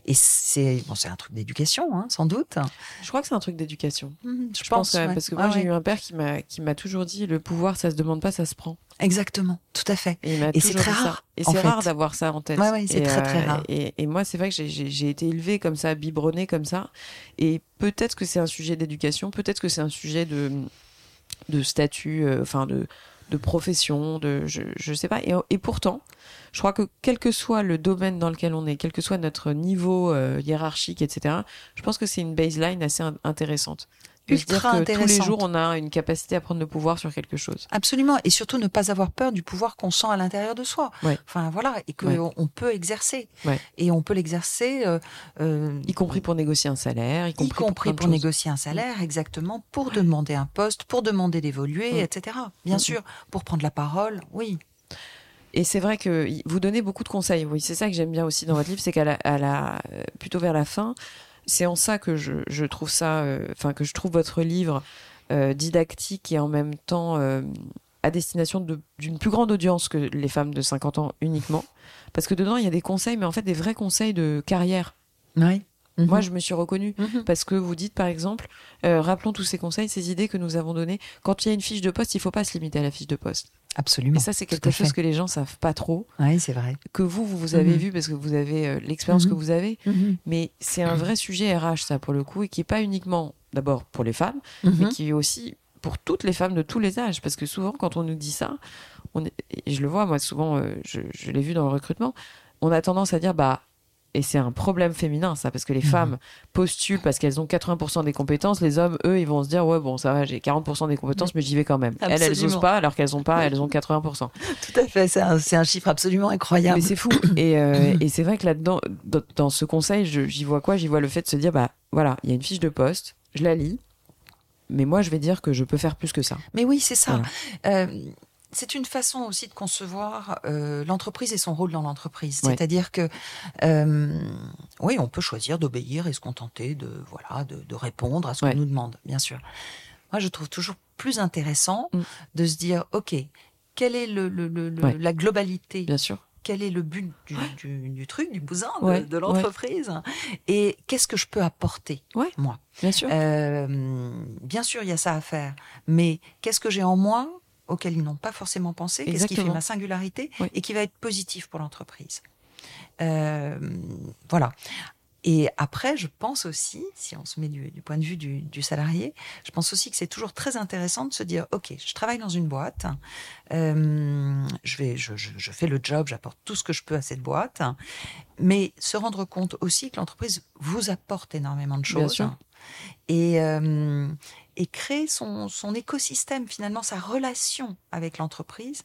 Et c'est bon, c'est un truc d'éducation, hein, sans doute. Je crois que c'est un truc d'éducation. Mmh, je, pense, parce que moi j'ai eu un père qui m'a qui m'a toujours dit le pouvoir ça se demande pas, ça se prend. Exactement, tout à fait. Et, c'est très rare. Et c'est rare d'avoir ça en tête. Ouais, c'est très très euh, rare. Et, et, moi c'est vrai que j'ai été élevée comme ça, biberonnée comme ça. Et peut-être que c'est un sujet d'éducation, peut-être que c'est un sujet de de statut, euh, enfin de de profession, de je je sais pas. Et, et pourtant je crois que quel que soit le domaine dans lequel on est, quel que soit notre niveau euh, hiérarchique, etc., je pense que c'est une baseline assez intéressante. Se dire que tous les jours, on a une capacité à prendre le pouvoir sur quelque chose. Absolument. Et surtout, ne pas avoir peur du pouvoir qu'on sent à l'intérieur de soi. Enfin, voilà. Et qu'on on peut exercer. Et on peut l'exercer. Euh, euh, y compris pour négocier un salaire. Y compris, pour, négocier un salaire, exactement. Pour demander un poste, pour demander d'évoluer, etc. Bien sûr. Pour prendre la parole, oui. Et c'est vrai que vous donnez beaucoup de conseils. Oui, c'est ça que j'aime bien aussi dans votre livre, c'est qu'à la, la, plutôt vers la fin, c'est en ça que je, je trouve ça, euh, enfin que je trouve votre livre euh, didactique et en même temps euh, à destination d'une plus grande audience que les femmes de 50 ans uniquement, parce que dedans il y a des conseils, mais en fait des vrais conseils de carrière. Oui. Moi, mhm. je me suis reconnue mhm. parce que vous dites, par exemple, rappelons tous ces conseils, ces idées que nous avons données. Quand il y a une fiche de poste, il ne faut pas se limiter à la fiche de poste. Absolument. Et ça, c'est quelque chose que les gens savent pas trop. Oui, c'est vrai. Que vous, vous, avez mhm. vu parce que vous avez euh, l'expérience que mhm. vous avez. Mhm. Mais c'est un vrai sujet RH, ça, pour le coup, et qui est pas uniquement, d'abord, pour les femmes, mais qui est aussi pour toutes les femmes de tous les âges. Parce que souvent, quand on nous dit ça, on et je le vois, moi, souvent, euh, je, je l'ai vu dans le recrutement, on a tendance à dire, bah, et c'est un problème féminin, ça, parce que les mhm. femmes postulent parce qu'elles ont 80% des compétences. Les hommes, eux, ils vont se dire, ouais, bon, ça va, j'ai 40% des compétences, mais j'y vais quand même. Elles, elles n'osent pas, alors qu'elles ont pas, elles ont 80%. Tout à fait, c'est un, chiffre absolument incroyable. Mais c'est fou. Et, euh, et c'est vrai que là-dedans, dans, ce conseil, j'y vois quoi? J'y vois le fait de se dire, bah, voilà, il y a une fiche de poste, je la lis, mais moi, je vais dire que je peux faire plus que ça. Mais oui, c'est ça. Euh, c'est une façon aussi de concevoir euh, l'entreprise et son rôle dans l'entreprise. C'est-à-dire que euh, oui, on peut choisir d'obéir et se contenter de voilà de, répondre à ce qu'on nous demande, bien sûr. Moi, je trouve toujours plus intéressant mm. de se dire ok, quelle est le, la globalité Bien sûr quel est le but du, truc, du bousin de, l'entreprise et qu'est-ce que je peux apporter moi? Bien sûr. Euh, bien sûr, il y a ça à faire, mais qu'est-ce que j'ai en moi auxquels ils n'ont pas forcément pensé, qu'est-ce qui fait ma singularité et qui va être positif pour l'entreprise. Euh, voilà. Et après, je pense aussi, si on se met du, point de vue du, salarié, je pense aussi que c'est toujours très intéressant de se dire, ok, je travaille dans une boîte, euh, je vais, je, je, fais le job, j'apporte tout ce que je peux à cette boîte, mais se rendre compte aussi que l'entreprise vous apporte énormément de choses. Et, euh, et créer son, son écosystème, finalement, sa relation avec l'entreprise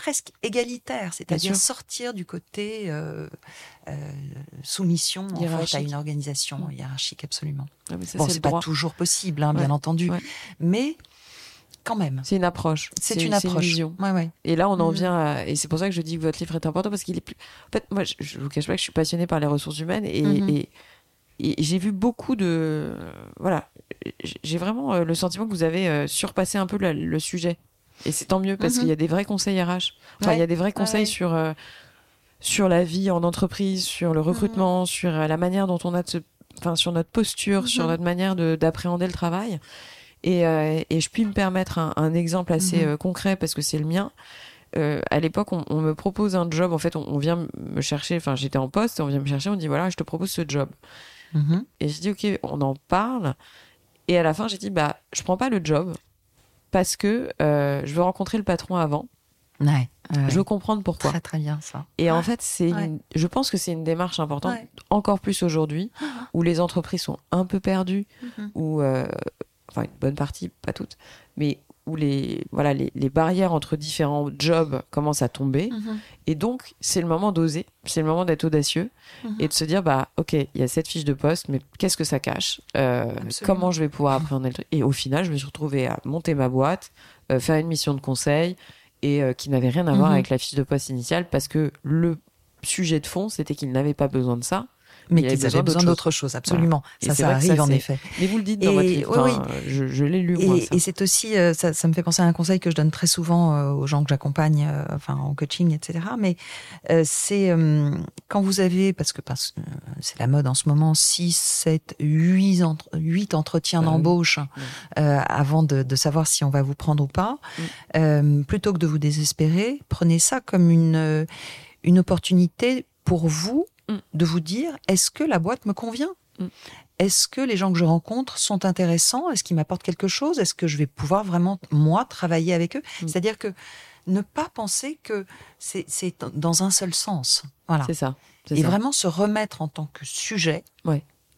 presque égalitaire, c'est-à-dire sortir du côté euh, euh, soumission en fait, à une organisation mm. hiérarchique, absolument. Ah, bon, c'est pas toujours possible, hein, bien entendu, mais quand même. C'est une approche. C'est une approche. Une vision. Ouais, ouais. Et là, on en mm. vient à... Et c'est pour ça que je dis que votre livre est important, parce qu'il est plus... En fait, moi, je, ne vous cache pas que je suis passionnée par les ressources humaines, et, mm-hmm. et j'ai vu beaucoup de voilà j'ai vraiment euh, le sentiment que vous avez euh, surpassé un peu le, sujet et c'est tant mieux parce qu'il y a mhm. des vrais conseils RH enfin il y a des vrais conseils sur euh, sur la vie en entreprise sur le recrutement mhm. sur la manière dont on a de enfin sur notre posture sur mhm. notre manière d'appréhender le travail et, et, je puis me permettre un, exemple assez concret parce que c'est le mien à l'époque, on, me propose un job. En fait, on, on vient me chercher. Enfin, j'étais en poste, on vient me chercher. On dit voilà, je te propose ce job. Mhm. Et je dis, OK, on en parle. Et à la fin, j'ai dit, bah, je prends pas le job parce que euh, je veux rencontrer le patron avant. Ouais, Je veux comprendre pourquoi. Très, très bien, ça. Et en fait, c'est je pense que c'est une démarche importante, encore plus aujourd'hui, où les entreprises sont un peu perdues, mhm. ou, euh, enfin, une bonne partie, pas toutes, mais où les, voilà, les, barrières entre différents jobs commencent à tomber. Mhm. Et donc, c'est le moment d'oser, c'est le moment d'être audacieux mhm. et de se dire, bah, ok, il y a cette fiche de poste, mais qu'est-ce que ça cache? Euh, Comment je vais pouvoir appréhender le truc? Et au final, je me suis retrouvée à monter ma boîte, euh, faire une mission de conseil et euh, qui n'avait rien à voir avec la fiche de poste initiale parce que le sujet de fond, c'était qu'il n'avait pas besoin de ça mais qu'ils avaient besoin d'autre chose, absolument. Ça, ça arrive en effet. Mais vous le dites dans votre livre, oui, je, l'ai lu. Et, c'est aussi, euh, ça, ça, me fait penser à un conseil que je donne très souvent euh, aux gens que j'accompagne, euh, enfin en coaching, etc. Mais c'est quand vous avez, parce que c'est la mode en ce moment, 6, 7, 8, entre, 8 entretiens bah d'embauche avant de, de, savoir si on va vous prendre ou pas, plutôt que de vous désespérer, prenez ça comme une, une opportunité pour vous Mm. de vous dire est-ce que la boîte me convient mm. Est-ce que les gens que je rencontre sont intéressants Est-ce qu'ils m'apportent quelque chose Est-ce que je vais pouvoir vraiment, moi, travailler avec eux mm. C'est-à-dire que ne pas penser que c'est dans un seul sens. Voilà. C'est ça. Et vraiment se remettre en tant que sujet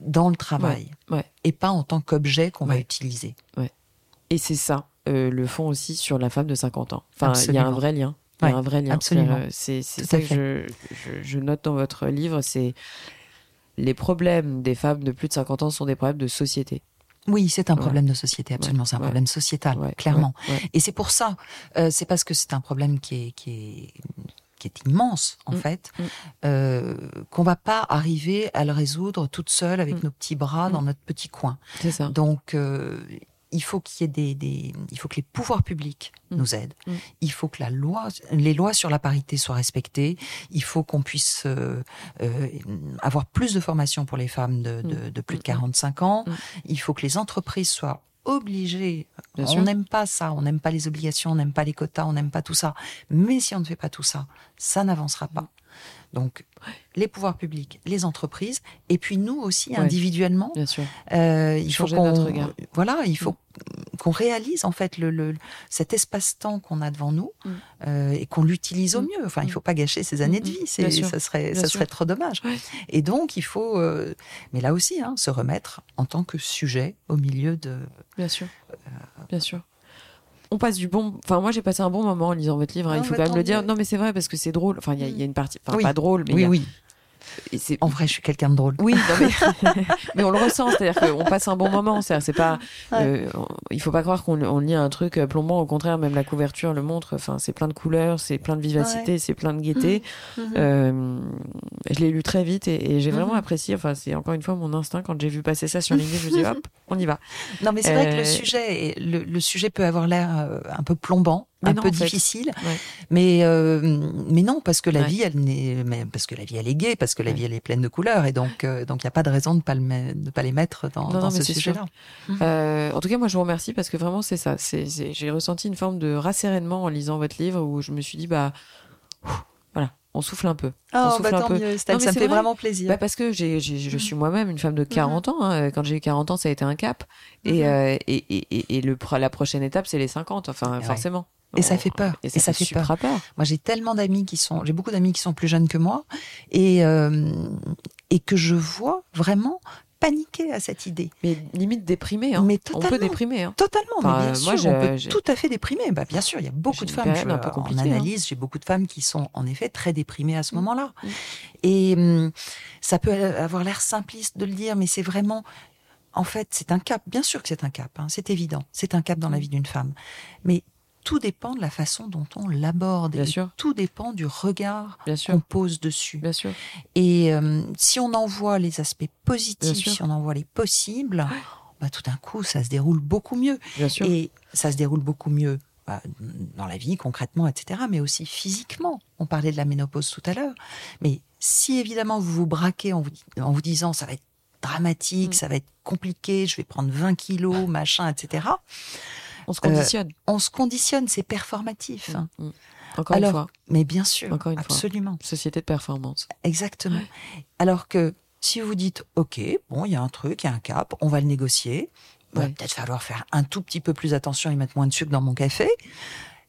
dans le travail. Et pas en tant qu'objet qu'on va utiliser. Et c'est ça, euh, le fond aussi sur la femme de 50 ans. Enfin, il y a un vrai lien. Il y a un vrai lien. Absolument. C'est ça que je, je, note dans votre livre, c'est les problèmes des femmes de plus de 50 ans sont des problèmes de société. Oui, c'est un problème de société, absolument. c'est un problème sociétal, clairement. Et c'est pour ça, euh, c'est parce que c'est un problème qui est, qui est, qui est immense, en mm. fait, mm. euh, qu'on va pas arriver à le résoudre toute seule avec mm. nos petits bras dans notre petit coin. C'est ça. Donc, euh, il faut qu'il y ait des, il faut que les pouvoirs publics mm. nous aident. Mm. Il faut que la loi, les lois sur la parité soient respectées. Il faut qu'on puisse euh, euh, avoir plus de formation pour les femmes de, de, mm. plus de 45 ans. Il faut que les entreprises soient obligées. on n'aime pas ça, on n'aime pas les obligations, on n'aime pas les quotas, on n'aime pas tout ça. Mais si on ne fait pas tout ça, ça n'avancera pas. Donc, les pouvoirs publics, les entreprises, et puis nous aussi individuellement. Bien sûr. Euh, il faut qu'on, voilà, il faut qu'on réalise en fait le, cet espace-temps qu'on a devant nous mm. euh, et qu'on l'utilise au mm. mieux. Enfin, il mm. faut pas gâcher ces années de vie, c'est, ça serait, ça serait trop dommage. Et donc, il faut, euh, mais là aussi, hein, se remettre en tant que sujet au milieu de. Bien sûr. Bien sûr on passe du bon. Enfin, moi, j'ai passé un bon moment en lisant votre livre. Hein, il faut quand même le dire. Non, mais c'est vrai parce que c'est drôle. Enfin, il y, a une partie. Enfin, pas drôle, mais. Oui, oui en vrai, je suis quelqu'un de drôle. Oui, mais... on le ressent, c'est-à-dire qu'on passe un bon moment. C'est pas, euh, il faut pas croire qu'on lit un truc euh, plombant. Au contraire, même la couverture le montre. Enfin, c'est plein de couleurs, c'est plein de vivacité, c'est plein de gaieté. Mmh. Mmh. Euh, je l'ai lu très vite et, j'ai vraiment mmh. apprécié. Enfin, c'est encore une fois mon instinct quand j'ai vu passer ça sur LinkedIn. je me dis hop, on y va. Non, mais c'est vrai que le sujet, le sujet peut avoir l'air un peu plombant un peu difficile. Mais euh, mais non, parce que la vie, elle n'est, parce que la vie, elle est gaie, parce que la vie, elle est pleine de couleurs, et donc euh, donc il n'y a pas de raison de pas le de pas les mettre dans, dans ce sujet-là. Euh, en tout cas, moi, je vous remercie parce que vraiment, c'est ça. C'est, j'ai ressenti une forme de rassérénement en lisant votre livre où je me suis dit bah on souffle un peu. Oh, bah tant mieux, ça me fait vraiment plaisir. Bah parce que je suis moi-même une femme de 40 ans. Hein. Quand j'ai eu 40 ans, ça a été un cap. Et, euh, et, et, et, le, la prochaine étape, c'est les 50, enfin, forcément. Et ça fait peur. Et ça, fait peur. peur. Moi, j'ai tellement d'amis qui sont, j'ai beaucoup d'amis qui sont plus jeunes que moi, et euh, et que je vois vraiment paniquer à cette idée. Mais limite déprimé. Hein. Mais on peut déprimer. Hein. Totalement. mais bien sûr, on peut tout à fait déprimer. Bah, bien sûr, il y a beaucoup de femmes. Je, un peu en hein. analyse, j'ai beaucoup de femmes qui sont en effet très déprimées à ce mm. moment-là. Mm. Et hum, ça peut avoir l'air simpliste de le dire, mais c'est vraiment en fait, c'est un cap. Bien sûr que c'est un cap, hein, c'est évident. C'est un cap dans la mm. vie d'une femme. Mais tout dépend de la façon dont on l'aborde. Bien sûr. Tout dépend du regard qu'on pose dessus. Bien sûr. Et euh, si on en voit les aspects positifs, si on en voit les possibles, bah, tout d'un coup, ça se déroule beaucoup mieux. Bien sûr. Et ça se déroule beaucoup mieux bah, dans la vie, concrètement, etc., mais aussi physiquement. On parlait de la ménopause tout à l'heure. Mais si évidemment vous vous braquez en vous, en vous disant ça va être dramatique, mm. ça va être compliqué, je vais prendre 20 kilos, machin, etc. On se conditionne. Euh, on se conditionne, c'est performatif. Mm, mm. Encore une fois. Mais bien sûr, Encore une absolument. Société de performance. Exactement. Alors que si vous dites, OK, bon, il y a un truc, il y a un cap, on va le négocier, il va peut-être falloir faire un tout petit peu plus attention et mettre moins de sucre dans mon café.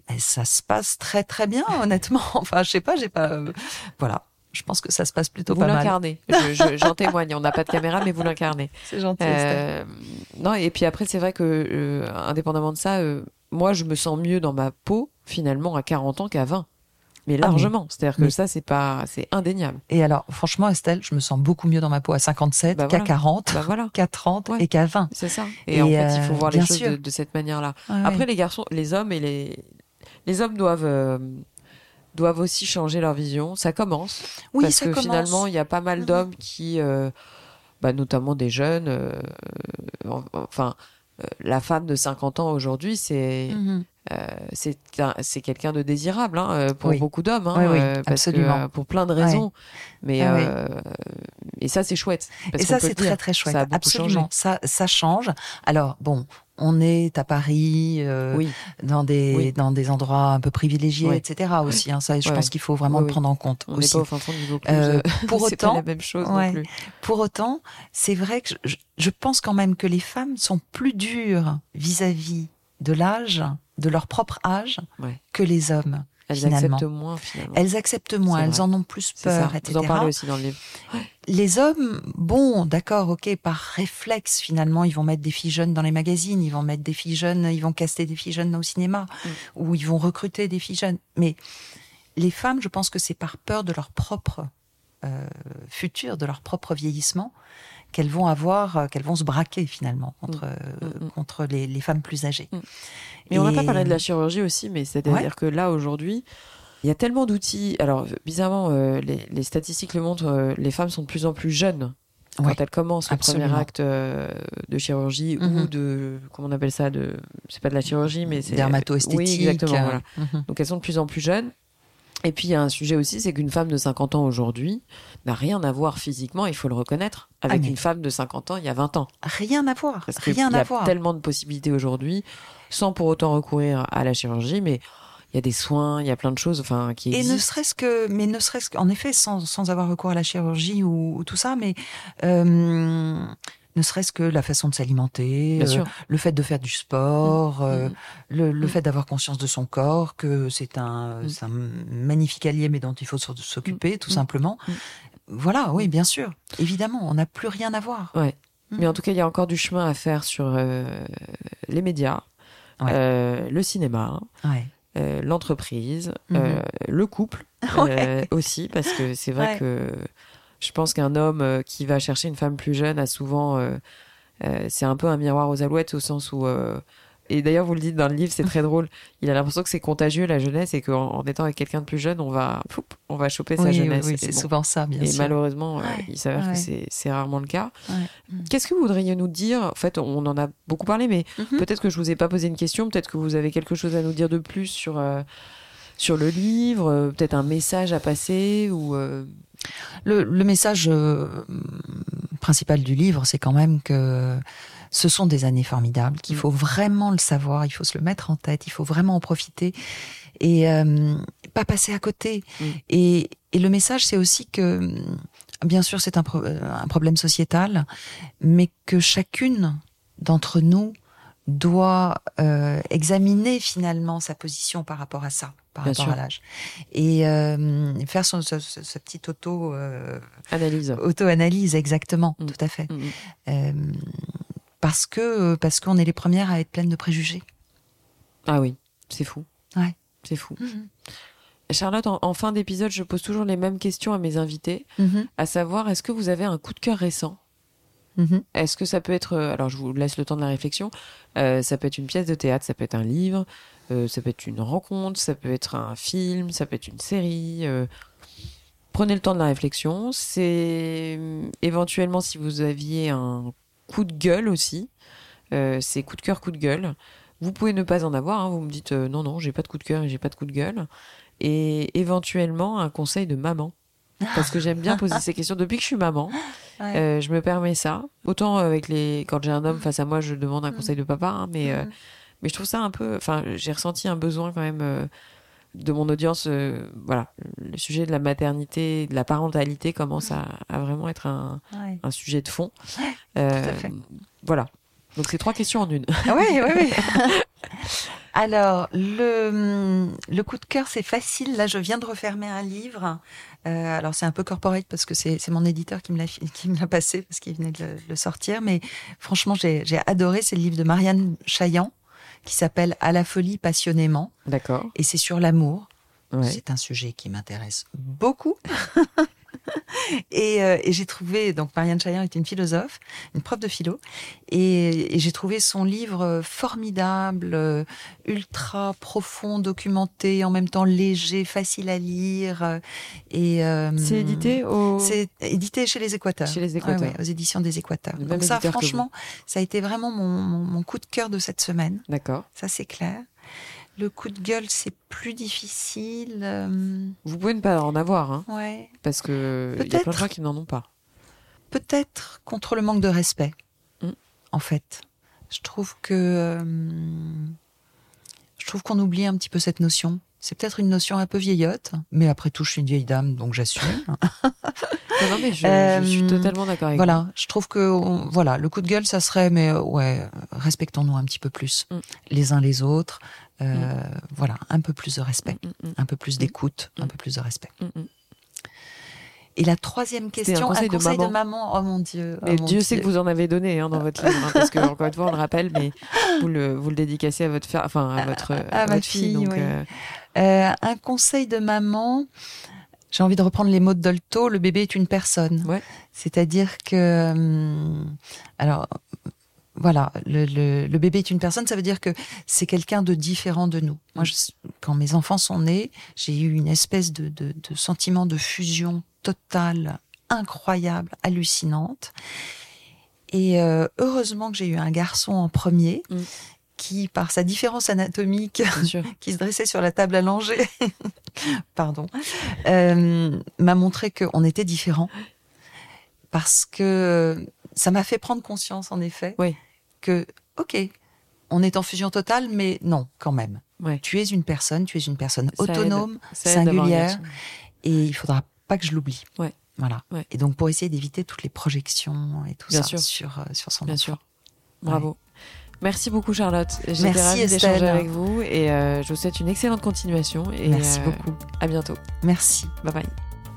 Et ça se passe très très bien, honnêtement. Enfin, je sais pas, j'ai pas. Euh, voilà je pense que ça se passe plutôt pas mal. Vous l'incarnez, j'en témoigne. On n'a pas de caméra, mais vous l'incarnez. C'est gentil. Euh, non, et puis après, c'est vrai que, euh, indépendamment de ça, euh, moi, je me sens mieux dans ma peau, finalement, à 40 ans qu'à 20 mais ah, largement. C'est-à-dire que ça, c'est pas, c'est indéniable. Et alors, franchement, Estelle, je me sens beaucoup mieux dans ma peau à 57 bah qu'à 40, bah qu'à 30 et qu'à 20. C'est ça. Et, en fait, il faut voir les choses de, cette manière-là. Après, les garçons, les hommes et les, les hommes doivent, euh, doivent aussi changer leur vision. Ça commence. Oui, parce que finalement, il y a pas mal mhm. d'hommes qui, euh, bah, notamment des jeunes, euh, enfin, la femme de 50 ans aujourd'hui, c'est mhm. c'est quelqu'un de désirable hein, pour beaucoup d'hommes, hein, absolument. pour plein de raisons. Mais ah et ça c'est chouette. et ça c'est très très chouette. Ça absolument. Ça ça change. Alors bon, on est à Paris, euh, dans des dans des endroits un peu privilégiés, etc. Aussi, hein, ça, je pense qu'il faut vraiment le prendre en compte. On aussi. Pas au niveau euh, pour autant, la même chose non plus. Pour autant, c'est vrai que je, pense quand même que les femmes sont plus dures vis-à-vis de l'âge, de leur propre âge, que les hommes. Elles acceptent moins, finalement. Elles acceptent moins, elles en ont plus peur, etc. Vous en parlez aussi dans le livre. Les hommes, bon, d'accord, ok, par réflexe, finalement, ils vont mettre des filles jeunes dans les magazines, ils vont mettre des filles jeunes, ils vont caster des filles jeunes au cinéma, mm. ou ils vont recruter des filles jeunes. Mais les femmes, je pense que c'est par peur de leur propre euh, futur, de leur propre vieillissement, qu'elles vont avoir, euh, qu'elles vont se braquer finalement contre, mm. Euh, mm, contre les, femmes plus âgées. Mais on n'a pas parlé de la chirurgie aussi, mais c'est-à-dire que là, aujourd'hui, il y a tellement d'outils. Alors, bizarrement, euh, les, statistiques le montrent, euh, les femmes sont de plus en plus jeunes quand elles commencent le premier acte euh, de chirurgie ou mhm. de comment on appelle ça de c'est pas de la chirurgie mais c'est dermato-esthétique oui exactement voilà. Mhm. donc elles sont de plus en plus jeunes et puis il y a un sujet aussi c'est qu'une femme de 50 ans aujourd'hui n'a rien à voir physiquement il faut le reconnaître avec ah, une femme de 50 ans il y a 20 ans rien à voir Parce rien à voir il y a tellement de possibilités aujourd'hui sans pour autant recourir à la chirurgie mais il y a des soins, il y a plein de choses, enfin, qui existent. Et ne serait-ce que, mais ne serait-ce qu'en effet, sans, sans avoir recours à la chirurgie ou, tout ça, mais euh, ne serait-ce que la façon de s'alimenter, euh, le fait de faire du sport, mmh. euh, mmh. le, le mmh. fait d'avoir conscience de son corps, que c'est un, un magnifique allié, mais dont il faut s'occuper, tout simplement. Voilà, oui, bien sûr, évidemment, on n'a plus rien à voir. Ouais. Mais en tout cas, il y a encore du chemin à faire sur euh, les médias, le cinéma. Ouais. Euh, l'entreprise, mhm. euh, le couple euh, aussi, parce que c'est vrai que je pense qu'un homme qui va chercher une femme plus jeune a souvent, c'est un peu un miroir aux alouettes au sens où et d'ailleurs, vous le dites dans le livre, c'est très drôle. Il a l'impression que c'est contagieux la jeunesse et qu'en en étant avec quelqu'un de plus jeune, on va, on va choper sa jeunesse. Oui, c'est souvent ça, bien et sûr. Et malheureusement, euh, il s'avère que c'est rarement le cas. Qu'est-ce que vous voudriez nous dire? En fait, on en a beaucoup parlé, mais mhm. peut-être que je vous ai pas posé une question. Peut-être que vous avez quelque chose à nous dire de plus sur euh, sur le livre. Euh, peut-être un message à passer ou. Le, le, message principal du livre, c'est quand même que ce sont des années formidables, qu'il mm. faut vraiment le savoir, il faut se le mettre en tête, il faut vraiment en profiter et euh, pas passer à côté. Mm. Et, et, le message, c'est aussi que, bien sûr, c'est un, un, problème sociétal, mais que chacune d'entre nous doit euh, examiner finalement sa position par rapport à ça, par rapport à l'âge, et euh, faire son, sa, petite auto euh, analyse, auto analyse exactement, mm. tout à fait. Euh, parce que parce qu'on est les premières à être pleines de préjugés. Ah oui, c'est fou. Ouais, c'est fou. Mhm. Charlotte, en, fin d'épisode, je pose toujours les mêmes questions à mes invités, mhm. à savoir est-ce que vous avez un coup de cœur récent? Mhm. Est-ce que ça peut être, euh, alors je vous laisse le temps de la réflexion, euh, ça peut être une pièce de théâtre, ça peut être un livre, euh, ça peut être une rencontre, ça peut être un film, ça peut être une série. prenez le temps de la réflexion. C'est éventuellement si vous aviez un coup de gueule aussi. Euh, c'est coup de cœur, coup de gueule. Vous pouvez ne pas en avoir. Hein. Vous me dites euh, non, non, j'ai pas de coup de cœur et j'ai pas de coup de gueule. Et éventuellement un conseil de maman. Parce que j'aime bien poser ces questions depuis que je suis maman. Euh, je me permets ça. Autant avec les quand j'ai un homme face à moi, je demande un mm. conseil de papa, hein, mais mm. mais je trouve ça un peu. Enfin, j'ai ressenti un besoin quand même de mon audience, euh, voilà, le sujet de la maternité, de la parentalité commence à, vraiment être un, sujet de fond. Euh, voilà. Donc c'est trois questions en une. Oui, oui, oui. Alors, le, le coup de cœur, c'est facile. Là, je viens de refermer un livre. Euh, alors, c'est un peu corporate parce que c'est mon éditeur qui me l'a passé parce qu'il venait de le, sortir. Mais franchement, j'ai adoré. C'est le livre de Marianne Chaillan qui s'appelle À la folie passionnément. D'accord. Et c'est sur l'amour. C'est un sujet qui m'intéresse beaucoup. Euh, et, j'ai trouvé, donc Marianne Chaillan est une philosophe, une prof de philo, et, j'ai trouvé son livre formidable, euh, ultra profond, documenté, en même temps léger, facile à lire. Et euh, c'est édité au... C'est édité chez les Équateurs. Chez les Équateurs. aux éditions des Équateurs. donc ça, franchement, ça a été vraiment mon coup de cœur de cette semaine. D'accord. Ça c'est clair. Le coup de gueule, c'est plus difficile. Euh. Vous pouvez ne pas en avoir, hein, ouais. parce que il y a plein de gens qui n'en ont pas. Peut-être contre le manque de respect, mm. en fait. Je trouve que euh, je trouve qu'on oublie un petit peu cette notion. C'est peut-être une notion un peu vieillotte, mais après tout, je suis une vieille dame, donc j'assume. non, mais je, suis euh, totalement d'accord avec Voilà, je trouve que voilà, le coup de gueule, ça serait, mais ouais, respectons-nous un petit peu plus, mm. les uns les autres. Euh, mm. Voilà, un peu plus de respect, mm, mm, un peu plus d'écoute, un peu plus de respect. Et la troisième question, un conseil, de, maman. Oh mon Dieu. Oh Dieu, sait que vous en avez donné hein, dans votre livre, hein, parce que encore une fois, on le rappelle, mais vous le, vous le dédicacez à votre, enfin, à votre, à, votre fille. Euh, euh, un conseil de maman. J'ai envie de reprendre les mots de Dolto. Le bébé est une personne. Ouais. C'est-à-dire que, hum, alors, voilà, le, bébé est une personne, ça veut dire que c'est quelqu'un de différent de nous. Moi, quand mes enfants sont nés, j'ai eu une espèce de, sentiment de fusion totale, incroyable, hallucinante. Et euh, heureusement que j'ai eu un garçon en premier. Mm. qui, par sa différence anatomique, qui se dressait sur la table langer, pardon, euh, m'a montré qu'on était différents. Parce que ça m'a fait prendre conscience, en effet, que, ok, on est en fusion totale, mais non, quand même. Tu es une personne, tu es une personne autonome, singulière, et il faudra pas que je l'oublie. Voilà. Et donc, pour essayer d'éviter toutes les projections et tout ça Sur, euh, sur son Bien sûr. Bravo. Merci beaucoup Charlotte. J'étais ravie d'échanger avec vous et euh, je vous souhaite une excellente continuation. Et Merci euh, beaucoup. À bientôt. Merci. Bye bye.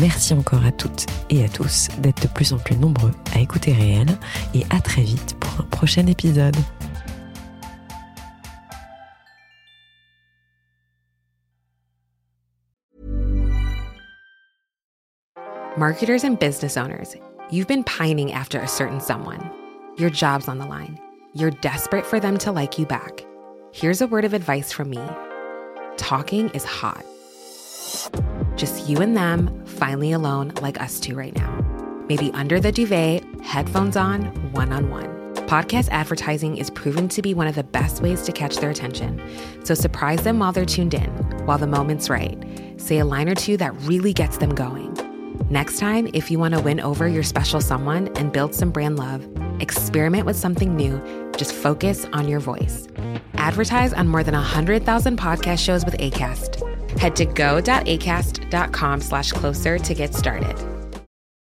Merci encore à toutes et à tous d'être de plus en plus nombreux à écouter Réel et à très vite pour un prochain épisode. Marketers and business owners, you've been pining after a certain someone. Your job's on the line. You're desperate for them to like you back. Here's a word of advice from me. Talking is hot. Just you and them, finally alone, like us two right now. Maybe under the duvet, headphones on, one on one. Podcast advertising is proven to be one of the best ways to catch their attention. So surprise them while they're tuned in, while the moment's right. Say a line or two that really gets them going. Next time, if you want to win over your special someone and build some brand love, experiment with something new. Just focus on your voice. Advertise on more than 100,000 podcast shows with ACAST. Head to go.acast.com slash closer to get started.